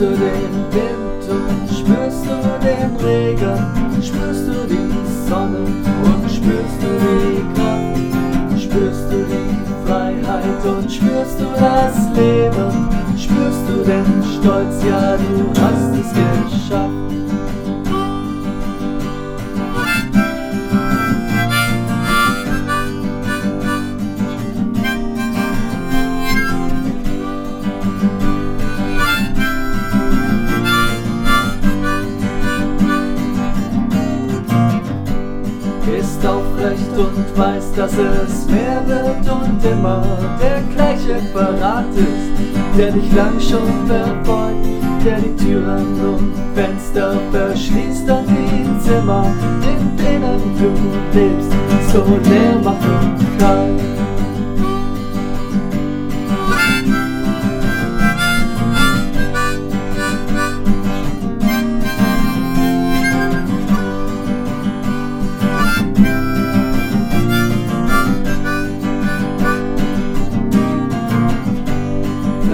Wind und spürst du den Regen, spürst du die Sonne und spürst du die Kraft, spürst du die Freiheit und spürst du das Leben, spürst du den Stolz, ja du hast es geschafft. Aufrecht und weiß, dass es mehr wird und immer der gleiche Verrat ist, der dich lang schon verfolgt, der die Türen und Fenster verschließt und die Zimmer, in denen du lebst, so leer macht und kalt.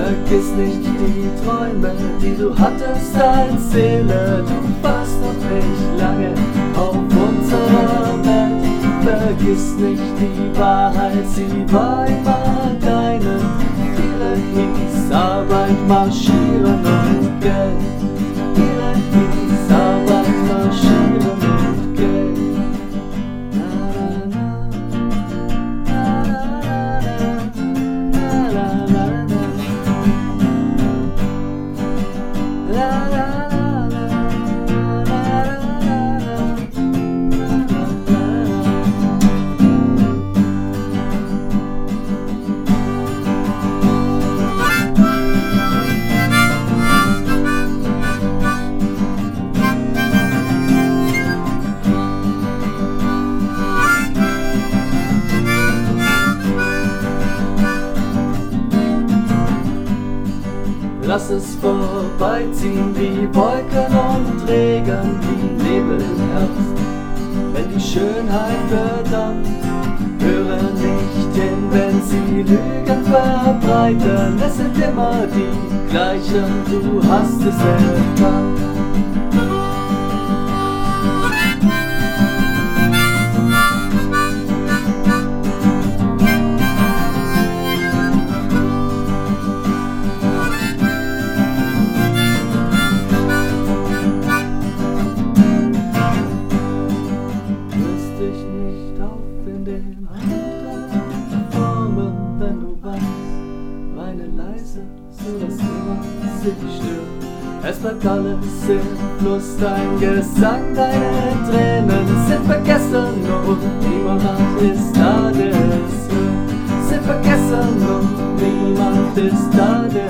Vergiss nicht die Träume, die du hattest als Seele. Du warst noch nicht lange auf unserer Welt. Vergiss nicht die Wahrheit, sie war immer deine. Viele hieß Arbeit, marschieren und Geld. love. Lass es vorbeiziehen wie Wolken und Regen, wie Nebel im Herbst. Wenn die Schönheit verdammt, höre nicht hin, wenn sie Lügen verbreiten. Es sind immer die gleichen, du hast es erkannt. Weine leise, so dass niemand sich stört. Es bleibt alles im Fluss, dein Gesang, deine Tränen sind vergessen und niemand ist da, der es hört. Sind vergessen und niemand ist da, der es hört.